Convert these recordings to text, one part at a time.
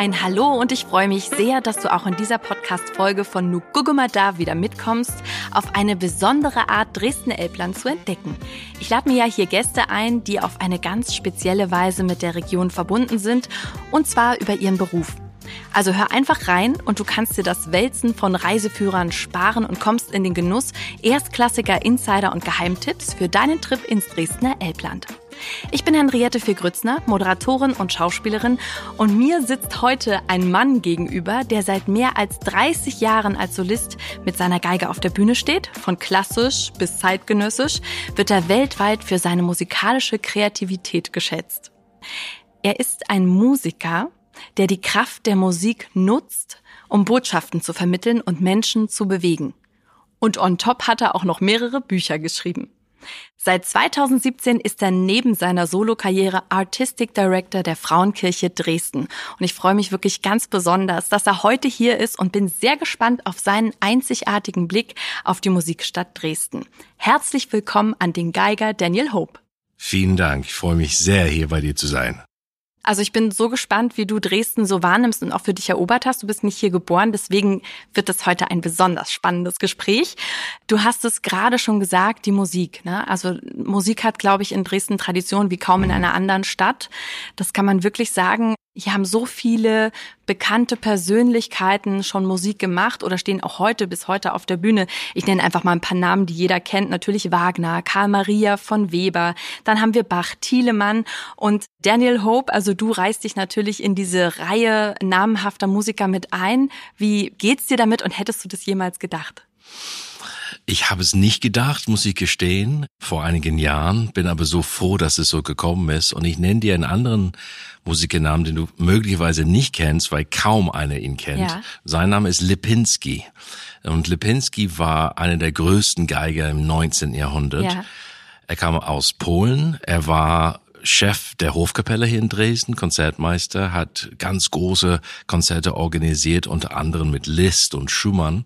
Ein Hallo und ich freue mich sehr, dass du auch in dieser Podcast-Folge von Nugugumada wieder mitkommst, auf eine besondere Art Dresden-Elbland zu entdecken. Ich lade mir ja hier Gäste ein, die auf eine ganz spezielle Weise mit der Region verbunden sind, und zwar über ihren Beruf. Also hör einfach rein und du kannst dir das Wälzen von Reiseführern sparen und kommst in den Genuss erstklassiger Insider und Geheimtipps für deinen Trip ins Dresdner Elbland. Ich bin Henriette Fee-Grützner, Moderatorin und Schauspielerin und mir sitzt heute ein Mann gegenüber, der seit mehr als 30 Jahren als Solist mit seiner Geige auf der Bühne steht. Von klassisch bis zeitgenössisch wird er weltweit für seine musikalische Kreativität geschätzt. Er ist ein Musiker, der die Kraft der Musik nutzt, um Botschaften zu vermitteln und Menschen zu bewegen. Und on top hat er auch noch mehrere Bücher geschrieben. Seit 2017 ist er neben seiner Solokarriere Artistic Director der Frauenkirche Dresden. Und ich freue mich wirklich ganz besonders, dass er heute hier ist und bin sehr gespannt auf seinen einzigartigen Blick auf die Musikstadt Dresden. Herzlich willkommen an den Geiger Daniel Hope. Vielen Dank. Ich freue mich sehr, hier bei dir zu sein. Also ich bin so gespannt, wie du Dresden so wahrnimmst und auch für dich erobert hast. Du bist nicht hier geboren, deswegen wird es heute ein besonders spannendes Gespräch. Du hast es gerade schon gesagt, die Musik. Ne? Also Musik hat, glaube ich, in Dresden Tradition wie kaum in einer anderen Stadt. Das kann man wirklich sagen. Hier haben so viele bekannte Persönlichkeiten schon Musik gemacht oder stehen auch heute bis heute auf der Bühne. Ich nenne einfach mal ein paar Namen, die jeder kennt. Natürlich Wagner, Karl Maria von Weber. Dann haben wir Bach, Thielemann und Daniel Hope. Also du reißt dich natürlich in diese Reihe namenhafter Musiker mit ein. Wie geht's dir damit und hättest du das jemals gedacht? Ich habe es nicht gedacht, muss ich gestehen, vor einigen Jahren, bin aber so froh, dass es so gekommen ist. Und ich nenne dir einen anderen Musikernamen, den du möglicherweise nicht kennst, weil kaum einer ihn kennt. Ja. Sein Name ist Lipinski. Und Lipinski war einer der größten Geiger im 19. Jahrhundert. Ja. Er kam aus Polen. Er war Chef der Hofkapelle hier in Dresden, Konzertmeister, hat ganz große Konzerte organisiert, unter anderem mit Liszt und Schumann.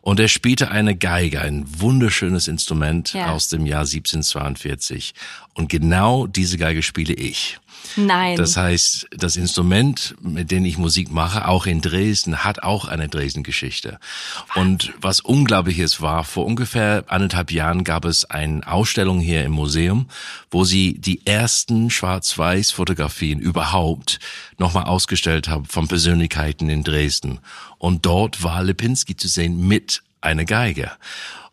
Und er spielte eine Geige, ein wunderschönes Instrument ja. aus dem Jahr 1742. Und genau diese Geige spiele ich. Nein. Das heißt, das Instrument, mit dem ich Musik mache, auch in Dresden, hat auch eine Dresden-Geschichte. Und was unglaublich ist, war, vor ungefähr anderthalb Jahren gab es eine Ausstellung hier im Museum, wo sie die ersten Schwarz-Weiß-Fotografien überhaupt nochmal ausgestellt haben von Persönlichkeiten in Dresden. Und dort war Lipinski zu sehen mit einer Geige.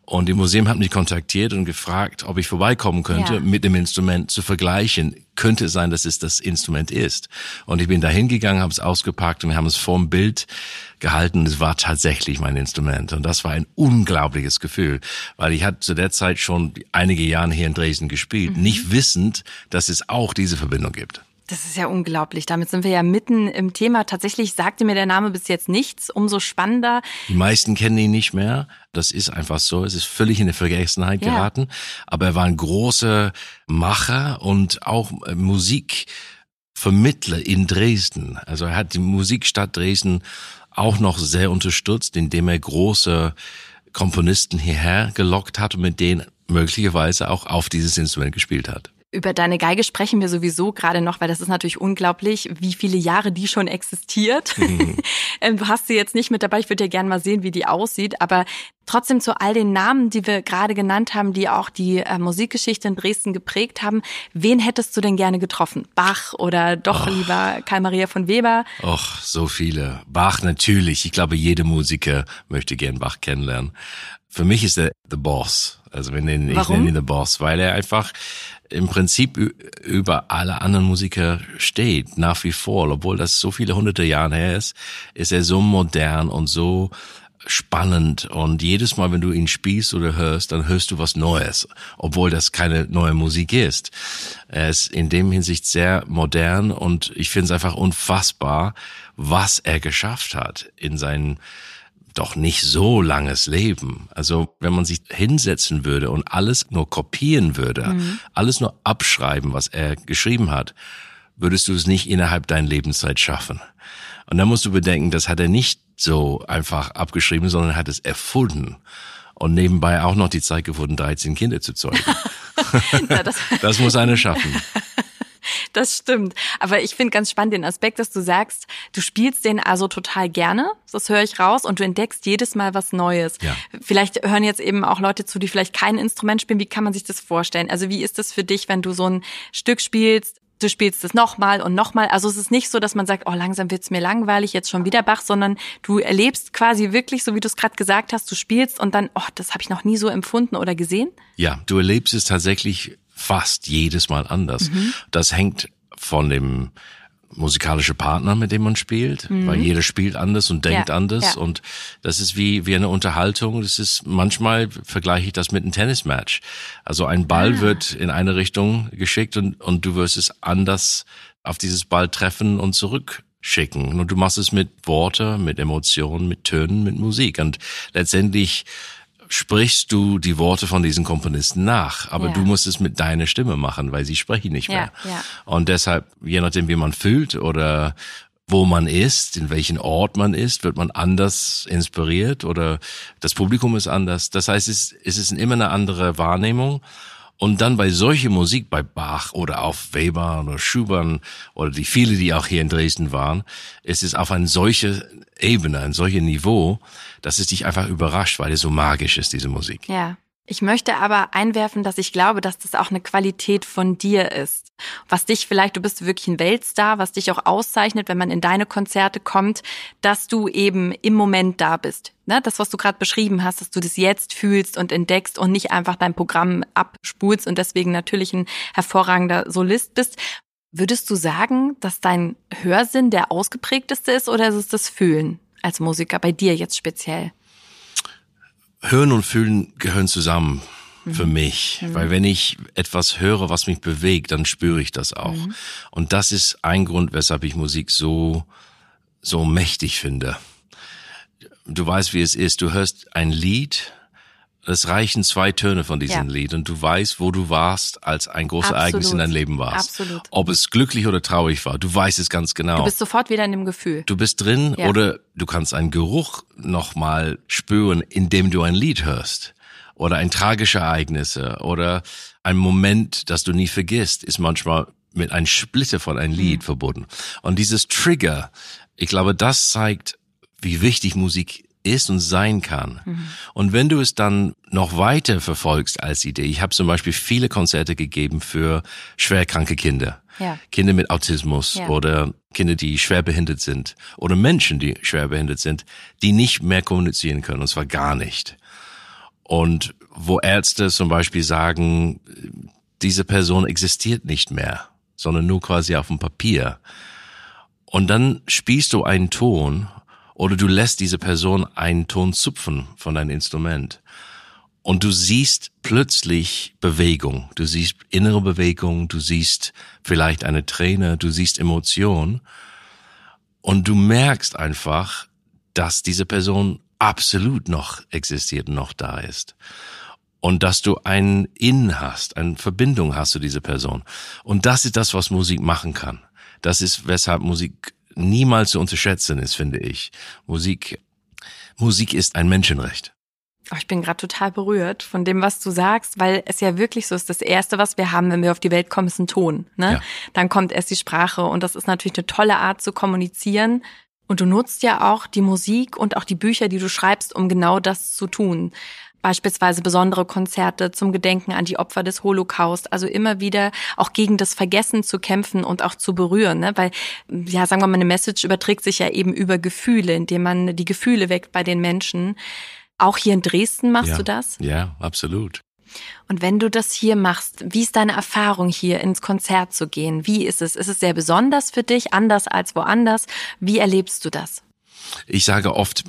Und im Museum hat mich kontaktiert und gefragt, ob ich vorbeikommen könnte, ja. mit dem Instrument zu vergleichen. Könnte es sein, dass es das Instrument ist. Und ich bin da hingegangen, habe es ausgepackt und wir haben es vorm Bild gehalten. Es war tatsächlich mein Instrument. Und das war ein unglaubliches Gefühl, weil ich hatte zu der Zeit schon einige Jahre hier in Dresden gespielt, mhm. nicht wissend, dass es auch diese Verbindung gibt. Das ist ja unglaublich. Damit sind wir ja mitten im Thema. Tatsächlich sagte mir der Name bis jetzt nichts. Umso spannender. Die meisten kennen ihn nicht mehr. Das ist einfach so. Es ist völlig in die Vergessenheit ja. geraten. Aber er war ein großer Macher und auch äh, Musikvermittler in Dresden. Also er hat die Musikstadt Dresden auch noch sehr unterstützt, indem er große Komponisten hierher gelockt hat und mit denen möglicherweise auch auf dieses Instrument gespielt hat. Über deine Geige sprechen wir sowieso gerade noch, weil das ist natürlich unglaublich, wie viele Jahre die schon existiert. Mhm. Ähm, du hast sie jetzt nicht mit dabei, ich würde ja gerne mal sehen, wie die aussieht, aber trotzdem zu all den Namen, die wir gerade genannt haben, die auch die äh, Musikgeschichte in Dresden geprägt haben, wen hättest du denn gerne getroffen? Bach oder doch Och. lieber Karl Maria von Weber? Och, so viele. Bach natürlich. Ich glaube, jede Musiker möchte gern Bach kennenlernen. Für mich ist er the boss. Also nennen, ich nenne ihn the boss, weil er einfach im Prinzip über alle anderen Musiker steht, nach wie vor, obwohl das so viele hunderte Jahre her ist, ist er so modern und so spannend und jedes Mal, wenn du ihn spielst oder hörst, dann hörst du was Neues, obwohl das keine neue Musik ist. Er ist in dem Hinsicht sehr modern und ich finde es einfach unfassbar, was er geschafft hat in seinen doch nicht so langes Leben. Also wenn man sich hinsetzen würde und alles nur kopieren würde, mhm. alles nur abschreiben, was er geschrieben hat, würdest du es nicht innerhalb deiner Lebenszeit schaffen. Und dann musst du bedenken, das hat er nicht so einfach abgeschrieben, sondern hat es erfunden. Und nebenbei auch noch die Zeit gefunden, 13 Kinder zu zeugen. das, das muss einer schaffen. Das stimmt. Aber ich finde ganz spannend den Aspekt, dass du sagst, du spielst den also total gerne. Das höre ich raus und du entdeckst jedes Mal was Neues. Ja. Vielleicht hören jetzt eben auch Leute zu, die vielleicht kein Instrument spielen. Wie kann man sich das vorstellen? Also wie ist das für dich, wenn du so ein Stück spielst? Du spielst es nochmal und nochmal. Also es ist nicht so, dass man sagt, oh, langsam wird's mir langweilig, jetzt schon wieder Bach, sondern du erlebst quasi wirklich, so wie du es gerade gesagt hast, du spielst und dann, oh, das habe ich noch nie so empfunden oder gesehen. Ja, du erlebst es tatsächlich fast jedes Mal anders. Mhm. Das hängt von dem musikalische Partner, mit dem man spielt, mhm. weil jeder spielt anders und denkt ja, anders ja. und das ist wie wie eine Unterhaltung. Das ist manchmal vergleiche ich das mit einem Tennismatch. Also ein Ball ah. wird in eine Richtung geschickt und und du wirst es anders auf dieses Ball treffen und zurückschicken. Und du machst es mit Worte, mit Emotionen, mit Tönen, mit Musik und letztendlich sprichst du die Worte von diesen Komponisten nach, aber ja. du musst es mit deiner Stimme machen, weil sie sprechen nicht mehr. Ja, ja. Und deshalb, je nachdem, wie man fühlt oder wo man ist, in welchen Ort man ist, wird man anders inspiriert oder das Publikum ist anders. Das heißt, es, es ist immer eine andere Wahrnehmung. Und dann bei solcher Musik, bei Bach oder auf Weber oder Schubert oder die viele, die auch hier in Dresden waren, ist es auf eine solche Ebene, ein solches Niveau, dass es dich einfach überrascht, weil es so magisch ist, diese Musik. Ja. Ich möchte aber einwerfen, dass ich glaube, dass das auch eine Qualität von dir ist. Was dich vielleicht, du bist wirklich ein Weltstar, was dich auch auszeichnet, wenn man in deine Konzerte kommt, dass du eben im Moment da bist. Ne? Das, was du gerade beschrieben hast, dass du das jetzt fühlst und entdeckst und nicht einfach dein Programm abspulst und deswegen natürlich ein hervorragender Solist bist. Würdest du sagen, dass dein Hörsinn der ausgeprägteste ist oder ist es das Fühlen als Musiker, bei dir jetzt speziell? Hören und Fühlen gehören zusammen für mhm. mich, mhm. weil wenn ich etwas höre, was mich bewegt, dann spüre ich das auch. Mhm. Und das ist ein Grund, weshalb ich Musik so so mächtig finde. Du weißt, wie es ist. Du hörst ein Lied es reichen zwei Töne von diesem ja. Lied und du weißt, wo du warst, als ein großes Absolut. Ereignis in deinem Leben warst. Absolut. Ob es glücklich oder traurig war, du weißt es ganz genau. Du bist sofort wieder in dem Gefühl. Du bist drin ja. oder du kannst einen Geruch nochmal spüren, indem du ein Lied hörst. Oder ein tragische Ereignisse oder ein Moment, das du nie vergisst, ist manchmal mit einem Splitter von einem Lied mhm. verbunden. Und dieses Trigger, ich glaube, das zeigt, wie wichtig Musik ist und sein kann. Mhm. Und wenn du es dann noch weiter verfolgst als Idee, ich habe zum Beispiel viele Konzerte gegeben für schwerkranke Kinder. Ja. Kinder mit Autismus ja. oder Kinder, die schwerbehindert sind oder Menschen, die schwerbehindert sind, die nicht mehr kommunizieren können, und zwar gar nicht. Und wo Ärzte zum Beispiel sagen, diese Person existiert nicht mehr, sondern nur quasi auf dem Papier. Und dann spielst du einen Ton oder du lässt diese Person einen Ton zupfen von deinem Instrument. Und du siehst plötzlich Bewegung. Du siehst innere Bewegung, du siehst vielleicht eine Träne, du siehst Emotion. Und du merkst einfach, dass diese Person absolut noch existiert, noch da ist. Und dass du ein In hast, eine Verbindung hast zu dieser Person. Und das ist das, was Musik machen kann. Das ist, weshalb Musik niemals zu unterschätzen ist, finde ich. Musik, Musik ist ein Menschenrecht. Oh, ich bin gerade total berührt von dem, was du sagst, weil es ja wirklich so ist. Das Erste, was wir haben, wenn wir auf die Welt kommen, ist ein Ton. Ne? Ja. Dann kommt erst die Sprache und das ist natürlich eine tolle Art zu kommunizieren. Und du nutzt ja auch die Musik und auch die Bücher, die du schreibst, um genau das zu tun beispielsweise besondere Konzerte zum Gedenken an die Opfer des Holocaust, also immer wieder auch gegen das Vergessen zu kämpfen und auch zu berühren, ne? weil, ja, sagen wir mal, eine Message überträgt sich ja eben über Gefühle, indem man die Gefühle weckt bei den Menschen. Auch hier in Dresden machst ja. du das? Ja, absolut. Und wenn du das hier machst, wie ist deine Erfahrung hier ins Konzert zu gehen? Wie ist es? Ist es sehr besonders für dich, anders als woanders? Wie erlebst du das? Ich sage oft,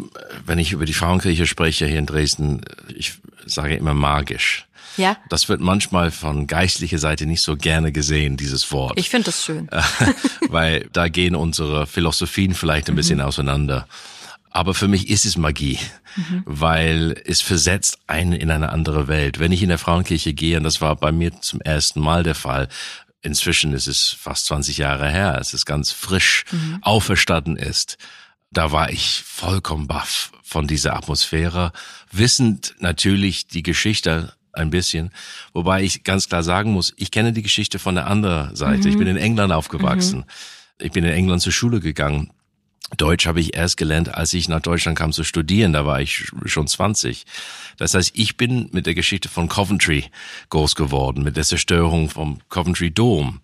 wenn ich über die Frauenkirche spreche hier in Dresden, ich sage immer magisch. Ja. Das wird manchmal von geistlicher Seite nicht so gerne gesehen, dieses Wort. Ich finde das schön. Weil da gehen unsere Philosophien vielleicht ein mhm. bisschen auseinander. Aber für mich ist es Magie, mhm. weil es versetzt einen in eine andere Welt. Wenn ich in der Frauenkirche gehe, und das war bei mir zum ersten Mal der Fall, inzwischen ist es fast 20 Jahre her, es ist ganz frisch mhm. auferstanden ist da war ich vollkommen baff von dieser Atmosphäre, wissend natürlich die Geschichte ein bisschen. Wobei ich ganz klar sagen muss, ich kenne die Geschichte von der anderen Seite. Mhm. Ich bin in England aufgewachsen. Mhm. Ich bin in England zur Schule gegangen. Deutsch habe ich erst gelernt, als ich nach Deutschland kam zu studieren. Da war ich schon 20. Das heißt, ich bin mit der Geschichte von Coventry groß geworden, mit der Zerstörung vom Coventry Dome.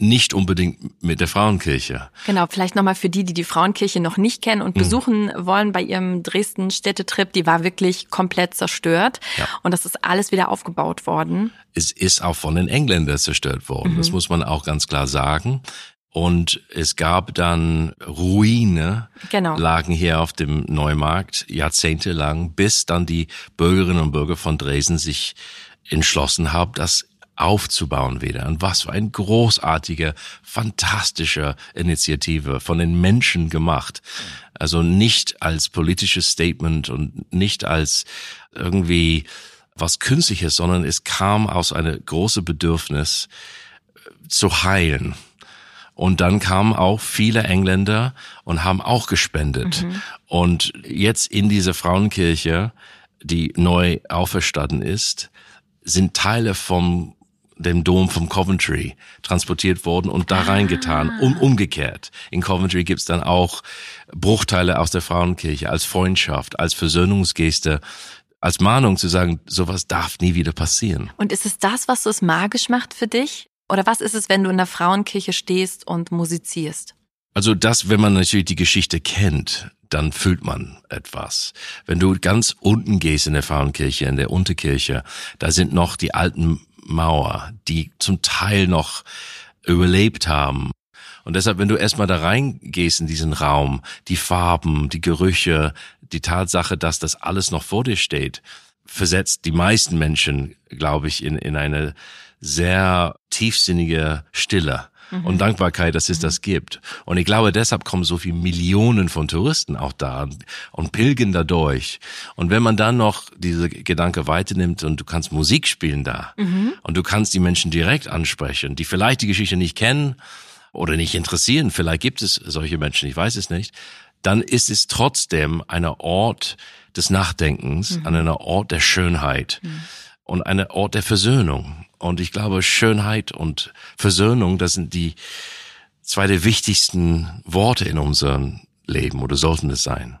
Nicht unbedingt mit der Frauenkirche. Genau, vielleicht nochmal für die, die die Frauenkirche noch nicht kennen und hm. besuchen wollen bei ihrem Dresden-Städtetrip. Die war wirklich komplett zerstört. Ja. Und das ist alles wieder aufgebaut worden. Es ist auch von den Engländern zerstört worden. Mhm. Das muss man auch ganz klar sagen. Und es gab dann Ruine, genau. lagen hier auf dem Neumarkt jahrzehntelang, bis dann die Bürgerinnen und Bürger von Dresden sich entschlossen haben, das aufzubauen wieder. Und was für ein großartiger, fantastischer Initiative von den Menschen gemacht. Also nicht als politisches Statement und nicht als irgendwie was Künstliches, sondern es kam aus einer großen Bedürfnis zu heilen und dann kamen auch viele Engländer und haben auch gespendet. Mhm. Und jetzt in diese Frauenkirche, die neu auferstanden ist, sind Teile vom dem Dom vom Coventry transportiert worden und da ah. reingetan. Um, umgekehrt. In Coventry gibt's dann auch Bruchteile aus der Frauenkirche als Freundschaft, als Versöhnungsgeste, als Mahnung zu sagen, sowas darf nie wieder passieren. Und ist es das, was es magisch macht für dich? Oder was ist es, wenn du in der Frauenkirche stehst und musizierst? Also das, wenn man natürlich die Geschichte kennt, dann fühlt man etwas. Wenn du ganz unten gehst in der Frauenkirche, in der Unterkirche, da sind noch die alten Mauer, die zum Teil noch überlebt haben. Und deshalb, wenn du erstmal da reingehst in diesen Raum, die Farben, die Gerüche, die Tatsache, dass das alles noch vor dir steht, versetzt die meisten Menschen, glaube ich, in, in eine sehr tiefsinnige Stille mhm. und Dankbarkeit, dass es mhm. das gibt. Und ich glaube, deshalb kommen so viele Millionen von Touristen auch da und pilgern da durch. Und wenn man dann noch diese Gedanke weiternimmt und du kannst Musik spielen da mhm. und du kannst die Menschen direkt ansprechen, die vielleicht die Geschichte nicht kennen oder nicht interessieren, vielleicht gibt es solche Menschen, ich weiß es nicht, dann ist es trotzdem einer Ort des Nachdenkens, mhm. an einer Ort der Schönheit. Mhm und ein Ort der Versöhnung. Und ich glaube, Schönheit und Versöhnung, das sind die zwei der wichtigsten Worte in unserem Leben oder sollten es sein.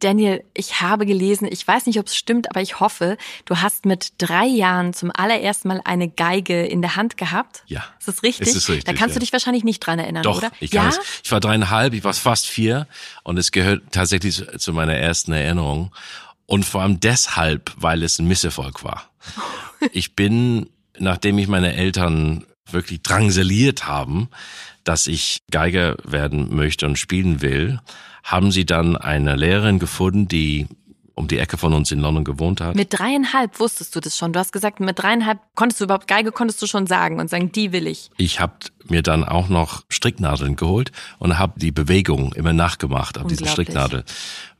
Daniel, ich habe gelesen, ich weiß nicht, ob es stimmt, aber ich hoffe, du hast mit drei Jahren zum allerersten Mal eine Geige in der Hand gehabt. Ja. Ist das richtig? Ist es richtig da kannst ja. du dich wahrscheinlich nicht dran erinnern, Doch, oder? Ich, ja? ich war dreieinhalb, ich war fast vier und es gehört tatsächlich zu meiner ersten Erinnerung. Und vor allem deshalb, weil es ein Misserfolg war. Ich bin, nachdem ich meine Eltern wirklich drangsaliert haben, dass ich Geiger werden möchte und spielen will, haben sie dann eine Lehrerin gefunden, die um die Ecke von uns in London gewohnt hat. Mit dreieinhalb wusstest du das schon. Du hast gesagt, mit dreieinhalb konntest du überhaupt Geige konntest du schon sagen und sagen, die will ich. Ich habe mir dann auch noch Stricknadeln geholt und habe die Bewegung immer nachgemacht auf diese Stricknadel,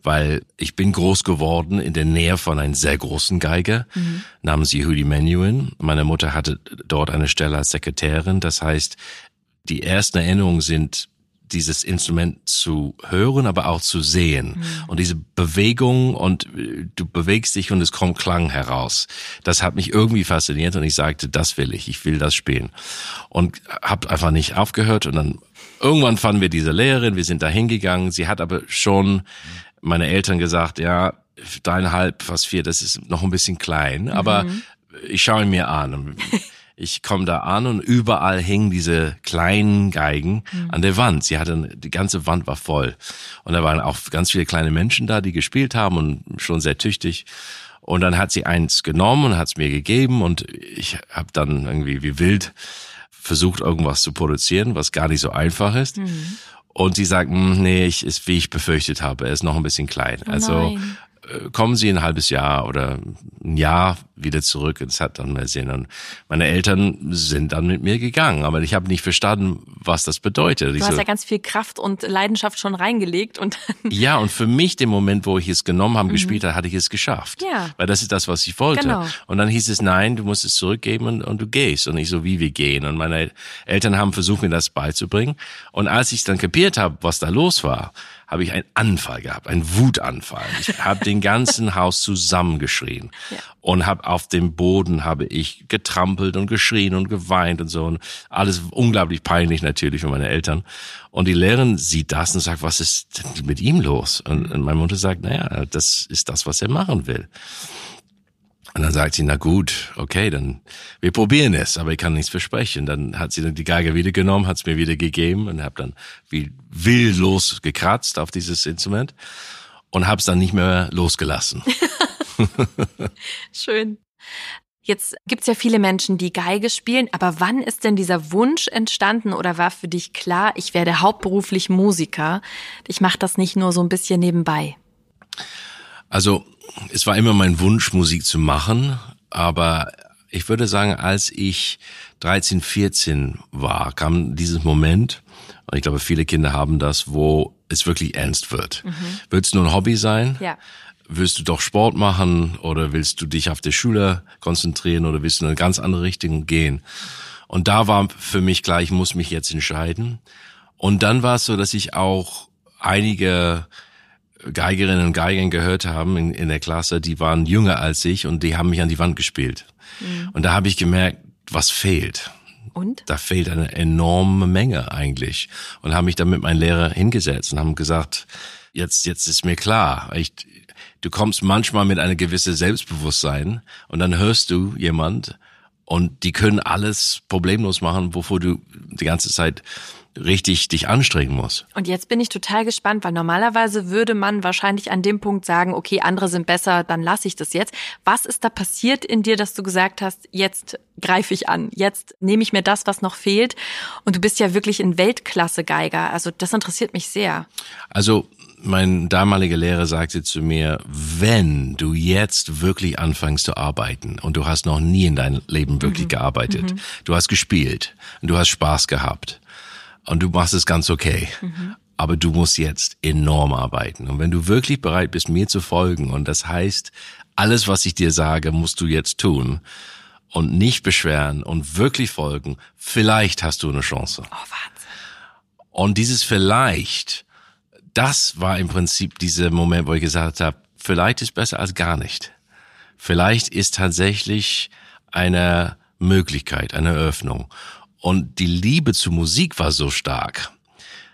weil ich bin groß geworden in der Nähe von einem sehr großen Geiger mhm. namens Yehudi Menuhin. Meine Mutter hatte dort eine Stelle als Sekretärin. Das heißt, die ersten Erinnerungen sind dieses Instrument zu hören, aber auch zu sehen. Mhm. Und diese Bewegung und äh, du bewegst dich und es kommt Klang heraus. Das hat mich irgendwie fasziniert und ich sagte, das will ich, ich will das spielen. Und habe einfach nicht aufgehört und dann irgendwann fanden wir diese Lehrerin, wir sind da hingegangen. Sie hat aber schon meine Eltern gesagt, ja, dreieinhalb, fast vier, das ist noch ein bisschen klein, aber mhm. ich schaue ihn mir an. Ich komme da an und überall hingen diese kleinen Geigen mhm. an der Wand. Sie hatte, die ganze Wand war voll. Und da waren auch ganz viele kleine Menschen da, die gespielt haben und schon sehr tüchtig. Und dann hat sie eins genommen und hat es mir gegeben und ich habe dann irgendwie wie wild versucht, irgendwas zu produzieren, was gar nicht so einfach ist. Mhm. Und sie sagt, hm, nee, ich ist wie ich befürchtet habe, er ist noch ein bisschen klein. Oh also kommen Sie ein halbes Jahr oder ein Jahr wieder zurück ins hat dann mal sehen. Und meine Eltern sind dann mit mir gegangen, aber ich habe nicht verstanden, was das bedeutet. Du ich hast so, ja ganz viel Kraft und Leidenschaft schon reingelegt und ja und für mich den Moment, wo ich es genommen habe, mhm. gespielt habe, hatte ich es geschafft. Ja. Weil das ist das, was ich wollte. Genau. Und dann hieß es nein, du musst es zurückgeben und, und du gehst und ich so wie wir gehen. Und meine Eltern haben versucht mir das beizubringen. Und als ich dann kapiert habe, was da los war, habe ich einen Anfall gehabt, einen Wutanfall. Ich habe den ganzen Haus zusammengeschrien ja. und habe auf dem Boden habe ich getrampelt und geschrien und geweint und so. Und alles unglaublich peinlich natürlich für meine Eltern. Und die Lehrerin sieht das und sagt, was ist denn mit ihm los? Und, und meine Mutter sagt, naja, das ist das, was er machen will. Und dann sagt sie, na gut, okay, dann wir probieren es, aber ich kann nichts versprechen. Dann hat sie dann die Geige wieder genommen, hat es mir wieder gegeben und habe dann wie wildlos gekratzt auf dieses Instrument und habe es dann nicht mehr losgelassen. Schön. Jetzt gibt's ja viele Menschen, die Geige spielen, aber wann ist denn dieser Wunsch entstanden oder war für dich klar, ich werde hauptberuflich Musiker? Ich mache das nicht nur so ein bisschen nebenbei. Also es war immer mein Wunsch, Musik zu machen, aber ich würde sagen, als ich 13, 14 war, kam dieses Moment, und ich glaube, viele Kinder haben das, wo es wirklich ernst wird. Mhm. Wird es nur ein Hobby sein? Ja. Willst du doch Sport machen oder willst du dich auf der Schule konzentrieren oder willst du in eine ganz andere Richtung gehen? Und da war für mich klar, ich muss mich jetzt entscheiden. Und dann war es so, dass ich auch einige Geigerinnen und Geigern gehört haben in, in der Klasse, die waren jünger als ich und die haben mich an die Wand gespielt. Mhm. Und da habe ich gemerkt, was fehlt. Und? Da fehlt eine enorme Menge eigentlich. Und habe mich dann mit meinem Lehrer hingesetzt und haben gesagt, jetzt, jetzt ist mir klar, ich, du kommst manchmal mit einer gewissen Selbstbewusstsein und dann hörst du jemand und die können alles problemlos machen, wovor du die ganze Zeit richtig dich anstrengen muss. Und jetzt bin ich total gespannt, weil normalerweise würde man wahrscheinlich an dem Punkt sagen, okay, andere sind besser, dann lasse ich das jetzt. Was ist da passiert in dir, dass du gesagt hast, jetzt greife ich an, jetzt nehme ich mir das, was noch fehlt? Und du bist ja wirklich ein Weltklasse-Geiger. Also das interessiert mich sehr. Also mein damaliger Lehrer sagte zu mir, wenn du jetzt wirklich anfängst zu arbeiten und du hast noch nie in deinem Leben wirklich mhm. gearbeitet, mhm. du hast gespielt und du hast Spaß gehabt und du machst es ganz okay. Mhm. Aber du musst jetzt enorm arbeiten. Und wenn du wirklich bereit bist, mir zu folgen, und das heißt, alles, was ich dir sage, musst du jetzt tun und nicht beschweren und wirklich folgen, vielleicht hast du eine Chance. Oh, Wahnsinn. Und dieses vielleicht, das war im Prinzip dieser Moment, wo ich gesagt habe, vielleicht ist besser als gar nicht. Vielleicht ist tatsächlich eine Möglichkeit, eine Öffnung. Und die Liebe zu Musik war so stark,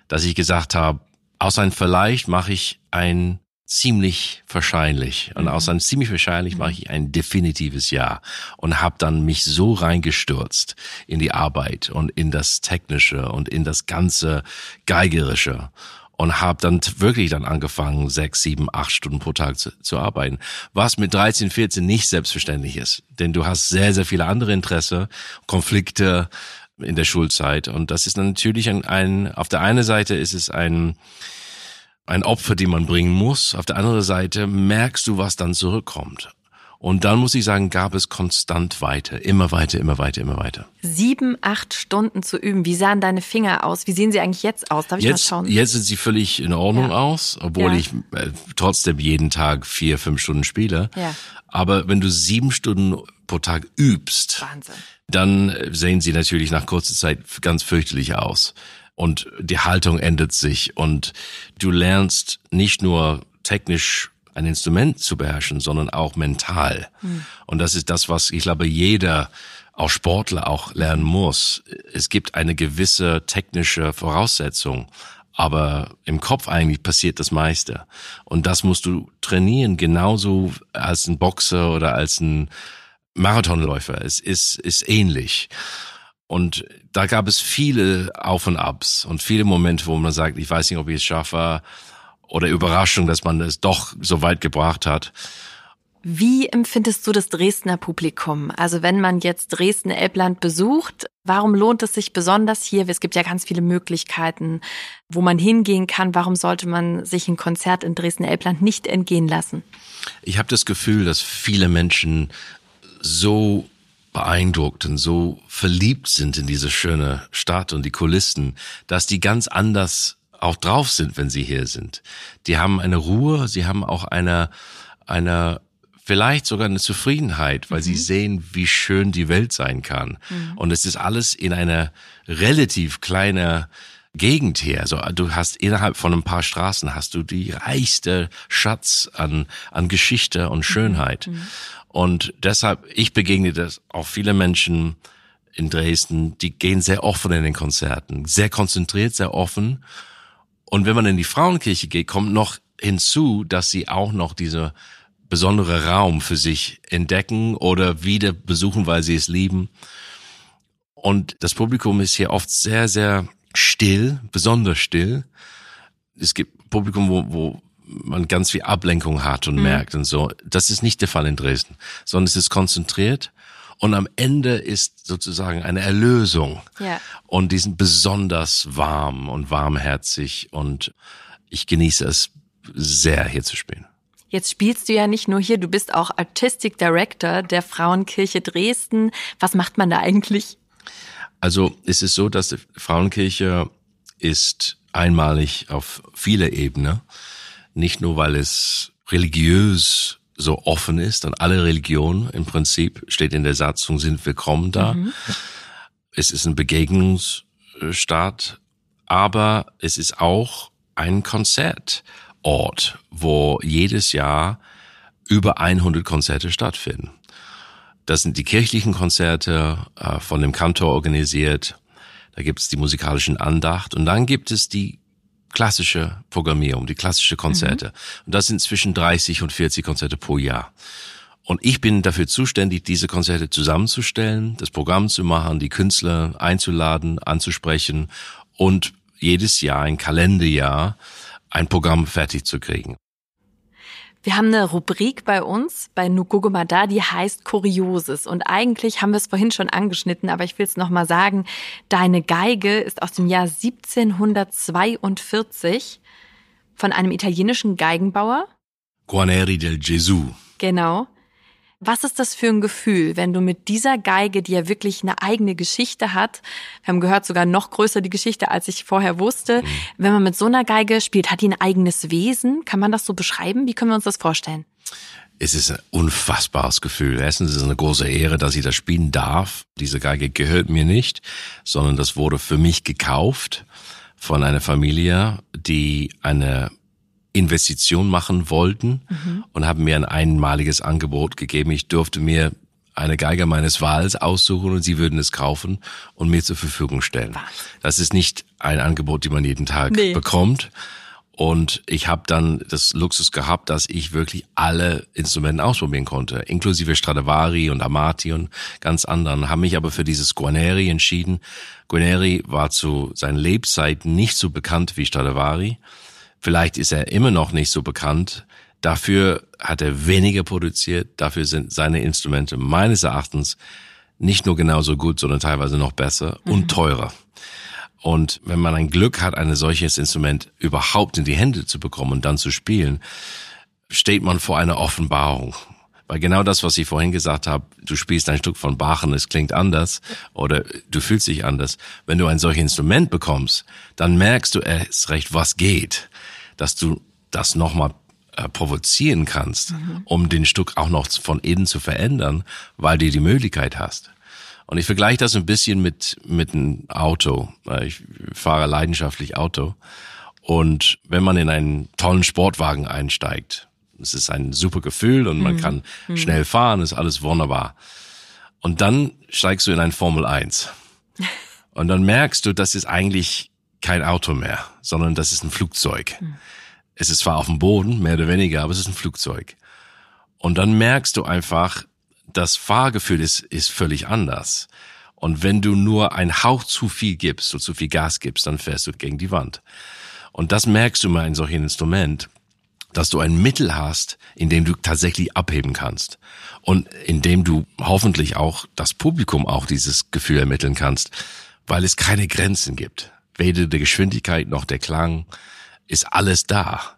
dass ich gesagt habe, aus einem Vielleicht mache ich ein ziemlich wahrscheinlich und mhm. aus einem ziemlich wahrscheinlich mache ich ein definitives Ja und habe dann mich so reingestürzt in die Arbeit und in das Technische und in das ganze Geigerische und habe dann wirklich dann angefangen, sechs, sieben, acht Stunden pro Tag zu, zu, arbeiten. Was mit 13, 14 nicht selbstverständlich ist. Denn du hast sehr, sehr viele andere Interesse, Konflikte, in der Schulzeit. Und das ist natürlich ein, ein auf der einen Seite ist es ein, ein Opfer, die man bringen muss. Auf der anderen Seite merkst du, was dann zurückkommt. Und dann muss ich sagen, gab es konstant weiter, immer weiter, immer weiter, immer weiter. Sieben, acht Stunden zu üben. Wie sahen deine Finger aus? Wie sehen sie eigentlich jetzt aus? Darf ich jetzt, mal schauen? Jetzt sind sie völlig in Ordnung ja. aus, obwohl ja. ich äh, trotzdem jeden Tag vier, fünf Stunden spiele. Ja. Aber wenn du sieben Stunden pro Tag übst, Wahnsinn. Dann sehen sie natürlich nach kurzer Zeit ganz fürchterlich aus. Und die Haltung ändert sich und du lernst nicht nur technisch ein Instrument zu beherrschen, sondern auch mental. Mhm. Und das ist das, was ich glaube, jeder auch Sportler auch lernen muss. Es gibt eine gewisse technische Voraussetzung, aber im Kopf eigentlich passiert das meiste. Und das musst du trainieren, genauso als ein Boxer oder als ein Marathonläufer. Es ist, ist ähnlich. Und da gab es viele Auf und Abs und viele Momente, wo man sagt, ich weiß nicht, ob ich es schaffe, oder Überraschung, dass man es doch so weit gebracht hat. Wie empfindest du das Dresdner Publikum? Also wenn man jetzt Dresden-Elbland besucht, warum lohnt es sich besonders hier? Es gibt ja ganz viele Möglichkeiten, wo man hingehen kann. Warum sollte man sich ein Konzert in Dresden-Elbland nicht entgehen lassen? Ich habe das Gefühl, dass viele Menschen so beeindruckt und so verliebt sind in diese schöne Stadt und die Kulissen, dass die ganz anders auch drauf sind, wenn sie hier sind. Die haben eine Ruhe, sie haben auch eine, eine vielleicht sogar eine Zufriedenheit, weil mhm. sie sehen, wie schön die Welt sein kann. Mhm. Und es ist alles in einer relativ kleiner Gegend hier. Also du hast innerhalb von ein paar Straßen hast du die reichste Schatz an, an Geschichte und Schönheit. Mhm. Und deshalb, ich begegne das auch viele Menschen in Dresden, die gehen sehr offen in den Konzerten, sehr konzentriert, sehr offen. Und wenn man in die Frauenkirche geht, kommt noch hinzu, dass sie auch noch diese besondere Raum für sich entdecken oder wieder besuchen, weil sie es lieben. Und das Publikum ist hier oft sehr, sehr still, besonders still. Es gibt Publikum, wo, wo man ganz viel Ablenkung hat und mhm. merkt und so. Das ist nicht der Fall in Dresden, sondern es ist konzentriert und am Ende ist sozusagen eine Erlösung. Ja. Und die sind besonders warm und warmherzig und ich genieße es sehr hier zu spielen. Jetzt spielst du ja nicht nur hier, du bist auch Artistic Director der Frauenkirche Dresden. Was macht man da eigentlich? Also es ist so, dass die Frauenkirche ist einmalig auf viele Ebenen. Nicht nur, weil es religiös so offen ist und alle Religionen im Prinzip steht in der Satzung sind willkommen da. Mhm. Es ist ein Begegnungsstaat, aber es ist auch ein Konzertort, wo jedes Jahr über 100 Konzerte stattfinden. Das sind die kirchlichen Konzerte äh, von dem Kantor organisiert. Da gibt es die musikalischen Andacht und dann gibt es die klassische Programmierung, die klassische Konzerte. Mhm. Und das sind zwischen 30 und 40 Konzerte pro Jahr. Und ich bin dafür zuständig, diese Konzerte zusammenzustellen, das Programm zu machen, die Künstler einzuladen, anzusprechen und jedes Jahr, ein Kalenderjahr, ein Programm fertig zu kriegen. Wir haben eine Rubrik bei uns, bei Nukugumada, die heißt Kurioses. Und eigentlich haben wir es vorhin schon angeschnitten, aber ich will es nochmal sagen. Deine Geige ist aus dem Jahr 1742 von einem italienischen Geigenbauer. Guarneri del Gesù. Genau. Was ist das für ein Gefühl, wenn du mit dieser Geige, die ja wirklich eine eigene Geschichte hat, wir haben gehört, sogar noch größer die Geschichte, als ich vorher wusste, mhm. wenn man mit so einer Geige spielt, hat die ein eigenes Wesen? Kann man das so beschreiben? Wie können wir uns das vorstellen? Es ist ein unfassbares Gefühl. Erstens ist es eine große Ehre, dass ich das spielen darf. Diese Geige gehört mir nicht, sondern das wurde für mich gekauft von einer Familie, die eine Investition machen wollten mhm. und haben mir ein einmaliges Angebot gegeben. Ich durfte mir eine Geige meines Wahls aussuchen und sie würden es kaufen und mir zur Verfügung stellen. Das ist nicht ein Angebot, die man jeden Tag nee. bekommt. Und ich habe dann das Luxus gehabt, dass ich wirklich alle Instrumente ausprobieren konnte, inklusive Stradivari und Amati und ganz anderen. Haben mich aber für dieses Guarneri entschieden. Guarneri war zu seinen Lebzeiten nicht so bekannt wie Stradivari. Vielleicht ist er immer noch nicht so bekannt. Dafür hat er weniger produziert. Dafür sind seine Instrumente meines Erachtens nicht nur genauso gut, sondern teilweise noch besser mhm. und teurer. Und wenn man ein Glück hat, ein solches Instrument überhaupt in die Hände zu bekommen und dann zu spielen, steht man vor einer Offenbarung. Weil genau das, was ich vorhin gesagt habe, du spielst ein Stück von Bach und es klingt anders oder du fühlst dich anders. Wenn du ein solches Instrument bekommst, dann merkst du erst recht, was geht dass du das nochmal äh, provozieren kannst, mhm. um den Stück auch noch von innen zu verändern, weil du die Möglichkeit hast. Und ich vergleiche das ein bisschen mit, mit einem Auto. Ich fahre leidenschaftlich Auto. Und wenn man in einen tollen Sportwagen einsteigt, es ist ein super Gefühl und man mhm. kann mhm. schnell fahren, ist alles wunderbar. Und dann steigst du in ein Formel 1. Und dann merkst du, das ist eigentlich kein Auto mehr, sondern das ist ein Flugzeug. Mhm. Es ist zwar auf dem Boden, mehr oder weniger, aber es ist ein Flugzeug. Und dann merkst du einfach, das Fahrgefühl ist, ist völlig anders. Und wenn du nur ein Hauch zu viel gibst und zu viel Gas gibst, dann fährst du gegen die Wand. Und das merkst du mal in solchen Instrument, dass du ein Mittel hast, in dem du tatsächlich abheben kannst. Und in dem du hoffentlich auch das Publikum auch dieses Gefühl ermitteln kannst, weil es keine Grenzen gibt weder der Geschwindigkeit noch der Klang, ist alles da.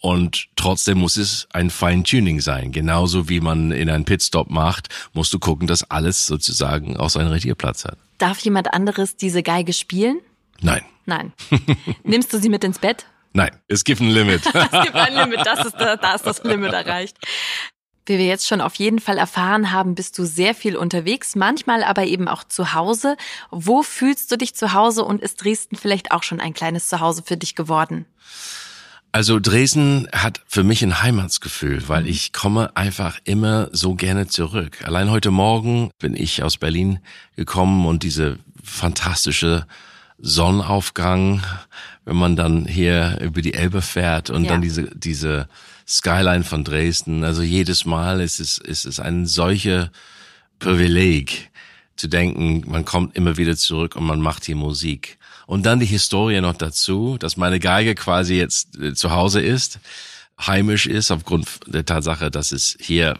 Und trotzdem muss es ein Feintuning sein. Genauso wie man in einen Pitstop macht, musst du gucken, dass alles sozusagen auch seinen richtigen Platz hat. Darf jemand anderes diese Geige spielen? Nein. Nein. Nimmst du sie mit ins Bett? Nein, es gibt ein Limit. es gibt ein Limit, das ist da, da ist das Limit erreicht. Wie wir jetzt schon auf jeden Fall erfahren haben, bist du sehr viel unterwegs, manchmal aber eben auch zu Hause. Wo fühlst du dich zu Hause und ist Dresden vielleicht auch schon ein kleines Zuhause für dich geworden? Also Dresden hat für mich ein Heimatsgefühl, weil mhm. ich komme einfach immer so gerne zurück. Allein heute Morgen bin ich aus Berlin gekommen und diese fantastische Sonnenaufgang, wenn man dann hier über die Elbe fährt und ja. dann diese, diese Skyline von Dresden. Also jedes Mal ist es, ist es ein solcher Privileg zu denken, man kommt immer wieder zurück und man macht hier Musik. Und dann die Historie noch dazu, dass meine Geige quasi jetzt äh, zu Hause ist, heimisch ist, aufgrund der Tatsache, dass es hier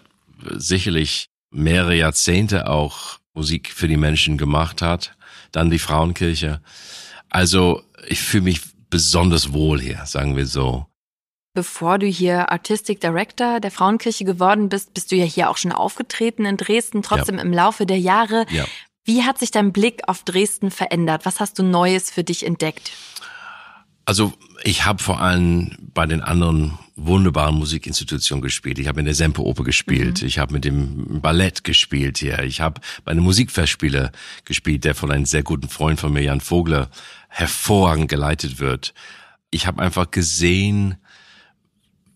sicherlich mehrere Jahrzehnte auch Musik für die Menschen gemacht hat. Dann die Frauenkirche. Also ich fühle mich besonders wohl hier, sagen wir so. Bevor du hier Artistic Director der Frauenkirche geworden bist, bist du ja hier auch schon aufgetreten in Dresden, trotzdem ja. im Laufe der Jahre. Ja. Wie hat sich dein Blick auf Dresden verändert? Was hast du Neues für dich entdeckt? Also ich habe vor allem bei den anderen wunderbaren Musikinstitutionen gespielt. Ich habe in der Semperoper gespielt. Mhm. Ich habe mit dem Ballett gespielt hier. Ich habe bei einem Musikfestspieler gespielt, der von einem sehr guten Freund von mir, Jan Vogler, hervorragend geleitet wird. Ich habe einfach gesehen,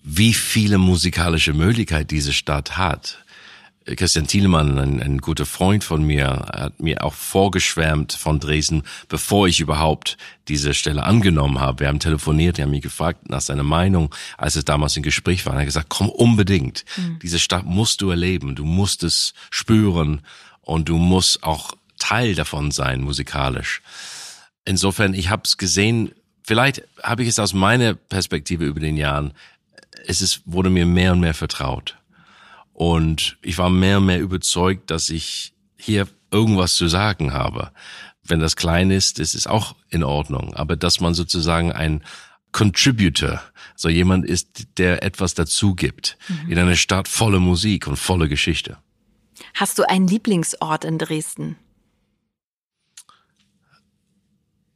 wie viele musikalische Möglichkeiten diese Stadt hat. Christian Thielemann, ein, ein guter Freund von mir, hat mir auch vorgeschwärmt von Dresden, bevor ich überhaupt diese Stelle angenommen habe. Wir haben telefoniert, die haben mich gefragt nach seiner Meinung, als es damals im Gespräch war. Er hat gesagt, komm unbedingt. Mhm. Diese Stadt musst du erleben, du musst es spüren und du musst auch Teil davon sein, musikalisch. Insofern, ich habe es gesehen, vielleicht habe ich es aus meiner Perspektive über den Jahren, es ist, wurde mir mehr und mehr vertraut. Und ich war mehr und mehr überzeugt, dass ich hier irgendwas zu sagen habe. Wenn das klein ist, das ist auch in Ordnung. Aber dass man sozusagen ein Contributor, so jemand ist, der etwas dazu gibt mhm. in einer Stadt voller Musik und voller Geschichte. Hast du einen Lieblingsort in Dresden?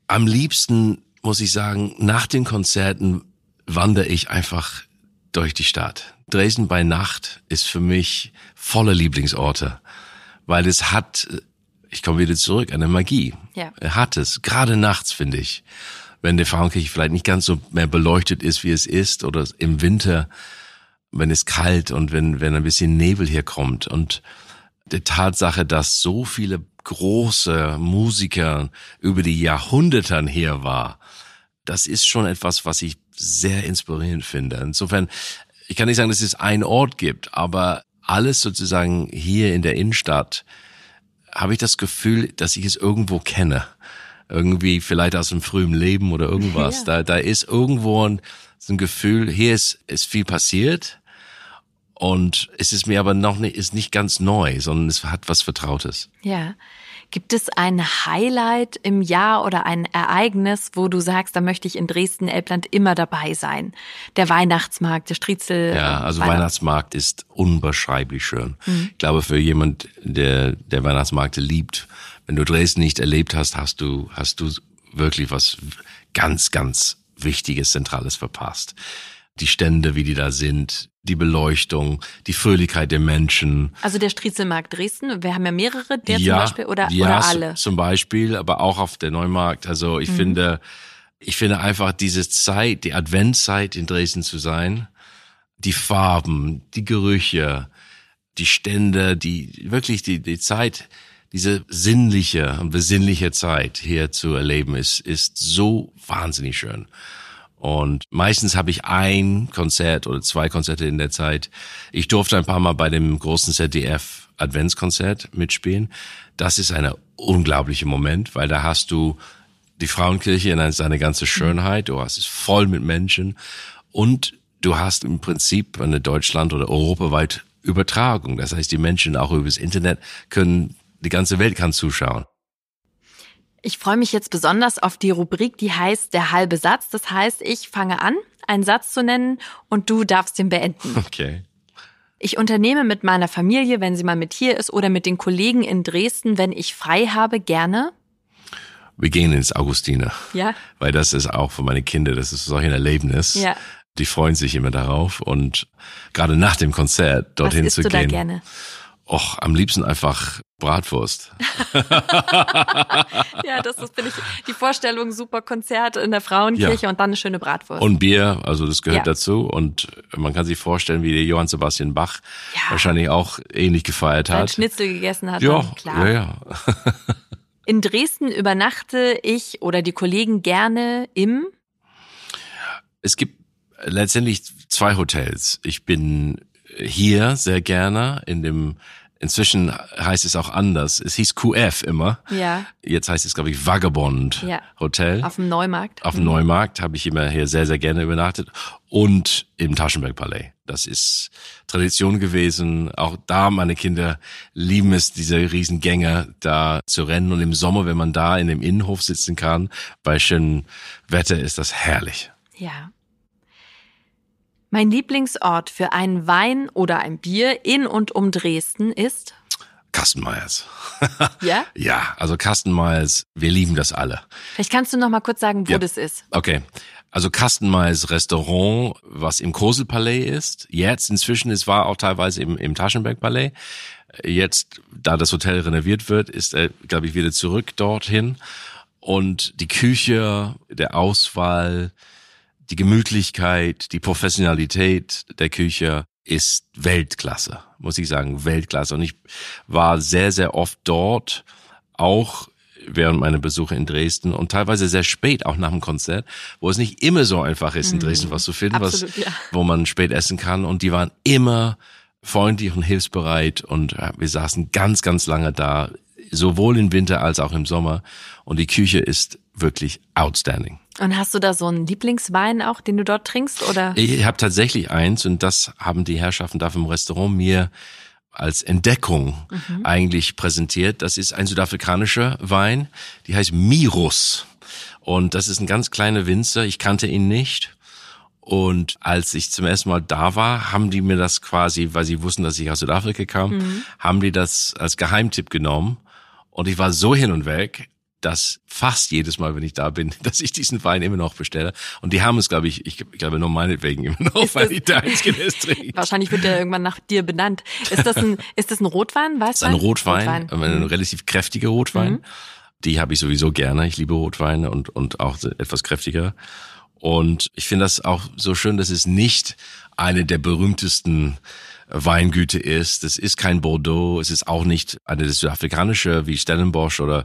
Am liebsten muss ich sagen, nach den Konzerten wandere ich einfach durch die Stadt. Dresden bei Nacht ist für mich voller Lieblingsorte, weil es hat, ich komme wieder zurück, eine Magie. Ja. Er hat es, gerade nachts finde ich, wenn der Frauenkirche vielleicht nicht ganz so mehr beleuchtet ist, wie es ist, oder im Winter, wenn es kalt und wenn, wenn ein bisschen Nebel hier kommt und die Tatsache, dass so viele große Musiker über die Jahrhunderte hier war, das ist schon etwas, was ich sehr inspirierend finde. Insofern, ich kann nicht sagen, dass es einen Ort gibt, aber alles sozusagen hier in der Innenstadt habe ich das Gefühl, dass ich es irgendwo kenne. Irgendwie vielleicht aus dem frühen Leben oder irgendwas. Ja. Da, da ist irgendwo ein, so ein Gefühl, hier ist, ist viel passiert. Und es ist mir aber noch nicht, ist nicht ganz neu, sondern es hat was Vertrautes. Ja. Gibt es ein Highlight im Jahr oder ein Ereignis, wo du sagst, da möchte ich in Dresden-Elbland immer dabei sein? Der Weihnachtsmarkt, der Striezel. Ja, also Weihnacht. Weihnachtsmarkt ist unbeschreiblich schön. Mhm. Ich glaube, für jemand, der, der Weihnachtsmärkte liebt, wenn du Dresden nicht erlebt hast, hast du, hast du wirklich was ganz, ganz Wichtiges, Zentrales verpasst die Stände, wie die da sind, die Beleuchtung, die Fröhlichkeit der Menschen. Also der Striezelmarkt Dresden, wir haben ja mehrere, der ja, zum Beispiel oder, ja, oder alle? zum Beispiel, aber auch auf der Neumarkt. Also ich mhm. finde, ich finde einfach diese Zeit, die Adventszeit in Dresden zu sein, die Farben, die Gerüche, die Stände, die wirklich die, die Zeit, diese sinnliche und besinnliche Zeit hier zu erleben, ist, ist so wahnsinnig schön. Und meistens habe ich ein Konzert oder zwei Konzerte in der Zeit. Ich durfte ein paar Mal bei dem großen ZDF Adventskonzert mitspielen. Das ist ein unglaublicher Moment, weil da hast du die Frauenkirche in seine ganze Schönheit. Du hast es voll mit Menschen und du hast im Prinzip eine Deutschland- oder europaweit Übertragung. Das heißt, die Menschen auch übers Internet können, die ganze Welt kann zuschauen. Ich freue mich jetzt besonders auf die Rubrik, die heißt der halbe Satz. Das heißt, ich fange an, einen Satz zu nennen und du darfst den beenden. Okay. Ich unternehme mit meiner Familie, wenn sie mal mit hier ist, oder mit den Kollegen in Dresden, wenn ich frei habe, gerne. Wir gehen ins Augustiner. Ja. Weil das ist auch für meine Kinder, das ist solch ein Erlebnis. Ja. Die freuen sich immer darauf und gerade nach dem Konzert dorthin Was zu du gehen. Da gerne? Och, am liebsten einfach Bratwurst. ja, das ist, finde ich, die Vorstellung, super Konzert in der Frauenkirche ja. und dann eine schöne Bratwurst. Und Bier, also das gehört ja. dazu. Und man kann sich vorstellen, wie der Johann Sebastian Bach ja. wahrscheinlich auch ähnlich gefeiert hat. Schnitzel gegessen hat. Ja, klar. ja, ja. in Dresden übernachte ich oder die Kollegen gerne im? Es gibt letztendlich zwei Hotels. Ich bin hier sehr gerne in dem Inzwischen heißt es auch anders. Es hieß QF immer. Ja. Jetzt heißt es, glaube ich, Vagabond ja. Hotel. Auf dem Neumarkt. Auf dem mhm. Neumarkt habe ich immer hier sehr, sehr gerne übernachtet. Und im Taschenberg-Palais. Das ist Tradition gewesen. Auch da, meine Kinder lieben es, diese Riesengänge da zu rennen. Und im Sommer, wenn man da in dem Innenhof sitzen kann, bei schönem Wetter, ist das herrlich. Ja. Mein Lieblingsort für einen Wein oder ein Bier in und um Dresden ist? Kastenmeyers. Ja? ja, also Kastenmeyers, wir lieben das alle. Vielleicht kannst du noch mal kurz sagen, wo ja. das ist. Okay. Also Kastenmeyers Restaurant, was im Koselpalais ist. Jetzt inzwischen, es war auch teilweise im, im Taschenbergpalais. Jetzt, da das Hotel renoviert wird, ist er, glaube ich, wieder zurück dorthin. Und die Küche, der Auswahl, die Gemütlichkeit, die Professionalität der Küche ist Weltklasse, muss ich sagen, Weltklasse. Und ich war sehr, sehr oft dort, auch während meiner Besuche in Dresden und teilweise sehr spät, auch nach dem Konzert, wo es nicht immer so einfach ist, in Dresden was zu finden, Absolut, was, ja. wo man spät essen kann. Und die waren immer freundlich und hilfsbereit und wir saßen ganz, ganz lange da, sowohl im Winter als auch im Sommer. Und die Küche ist wirklich outstanding. Und hast du da so einen Lieblingswein auch, den du dort trinkst, oder? Ich habe tatsächlich eins und das haben die Herrschaften da vom Restaurant mir als Entdeckung mhm. eigentlich präsentiert. Das ist ein südafrikanischer Wein, die heißt Mirus. Und das ist ein ganz kleiner Winzer. Ich kannte ihn nicht. Und als ich zum ersten Mal da war, haben die mir das quasi, weil sie wussten, dass ich aus Südafrika kam, mhm. haben die das als Geheimtipp genommen. Und ich war so hin und weg, dass fast jedes Mal, wenn ich da bin, dass ich diesen Wein immer noch bestelle. Und die haben es, glaube ich, ich glaube nur meinetwegen immer noch, ist weil ich der Einzige ist trinkt. Wahrscheinlich wird der irgendwann nach dir benannt. Ist das ein, ist das ein Rotwein? Weißt du? Ein Rotwein, Rotwein. ein mhm. relativ kräftiger Rotwein. Mhm. Die habe ich sowieso gerne. Ich liebe Rotweine und, und auch etwas kräftiger. Und ich finde das auch so schön, dass es nicht eine der berühmtesten Weingüte ist. Es ist kein Bordeaux. Es ist auch nicht eine südafrikanische wie Stellenbosch oder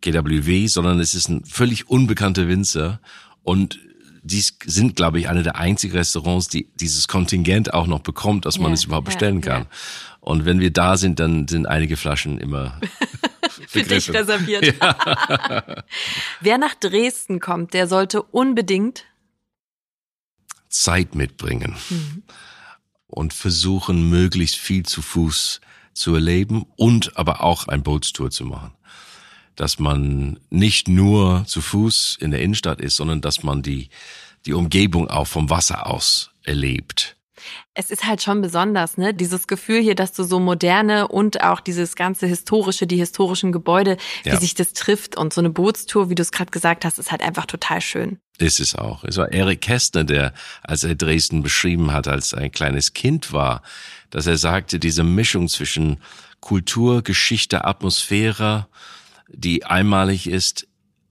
GWW, sondern es ist ein völlig unbekannter Winzer und dies sind, glaube ich, eine der einzigen Restaurants, die dieses Kontingent auch noch bekommt, dass man ja, es überhaupt bestellen ja, kann. Ja. Und wenn wir da sind, dann sind einige Flaschen immer für dich reserviert. Wer nach Dresden kommt, der sollte unbedingt Zeit mitbringen mhm. Und versuchen, möglichst viel zu Fuß zu erleben und aber auch ein Bootstour zu machen dass man nicht nur zu Fuß in der Innenstadt ist, sondern dass man die, die Umgebung auch vom Wasser aus erlebt. Es ist halt schon besonders, ne? Dieses Gefühl hier, dass du so moderne und auch dieses ganze historische, die historischen Gebäude, wie ja. sich das trifft und so eine Bootstour, wie du es gerade gesagt hast, ist halt einfach total schön. Ist es auch. Es war Erik Kästner, der, als er Dresden beschrieben hat, als ein kleines Kind war, dass er sagte, diese Mischung zwischen Kultur, Geschichte, Atmosphäre, die einmalig ist,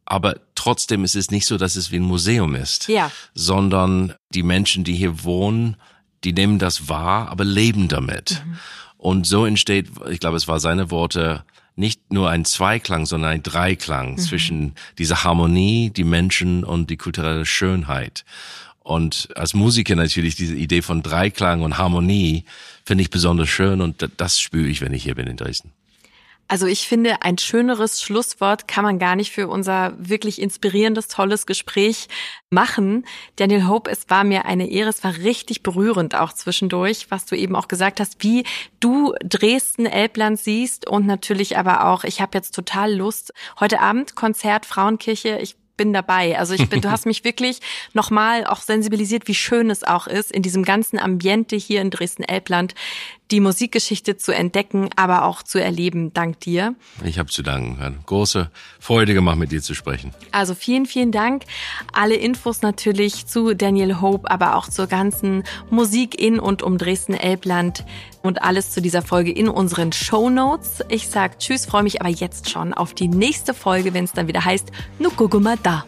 aber trotzdem ist es nicht so, dass es wie ein Museum ist, ja. sondern die Menschen, die hier wohnen, die nehmen das wahr, aber leben damit. Mhm. Und so entsteht, ich glaube, es war seine Worte, nicht nur ein Zweiklang, sondern ein Dreiklang mhm. zwischen dieser Harmonie, die Menschen und die kulturelle Schönheit. Und als Musiker natürlich diese Idee von Dreiklang und Harmonie finde ich besonders schön und das spüre ich, wenn ich hier bin in Dresden. Also ich finde, ein schöneres Schlusswort kann man gar nicht für unser wirklich inspirierendes, tolles Gespräch machen. Daniel Hope, es war mir eine Ehre, es war richtig berührend auch zwischendurch, was du eben auch gesagt hast, wie du Dresden, Elbland siehst und natürlich aber auch, ich habe jetzt total Lust, heute Abend Konzert Frauenkirche, ich bin dabei. Also ich bin, du hast mich wirklich nochmal auch sensibilisiert, wie schön es auch ist, in diesem ganzen Ambiente hier in Dresden-Elbland die Musikgeschichte zu entdecken, aber auch zu erleben. Dank dir. Ich habe zu danken. Hat große Freude gemacht, mit dir zu sprechen. Also vielen, vielen Dank. Alle Infos natürlich zu Daniel Hope, aber auch zur ganzen Musik in und um Dresden-Elbland und alles zu dieser Folge in unseren Show Notes. Ich sag Tschüss, freue mich aber jetzt schon auf die nächste Folge, wenn es dann wieder heißt Nukuguma da.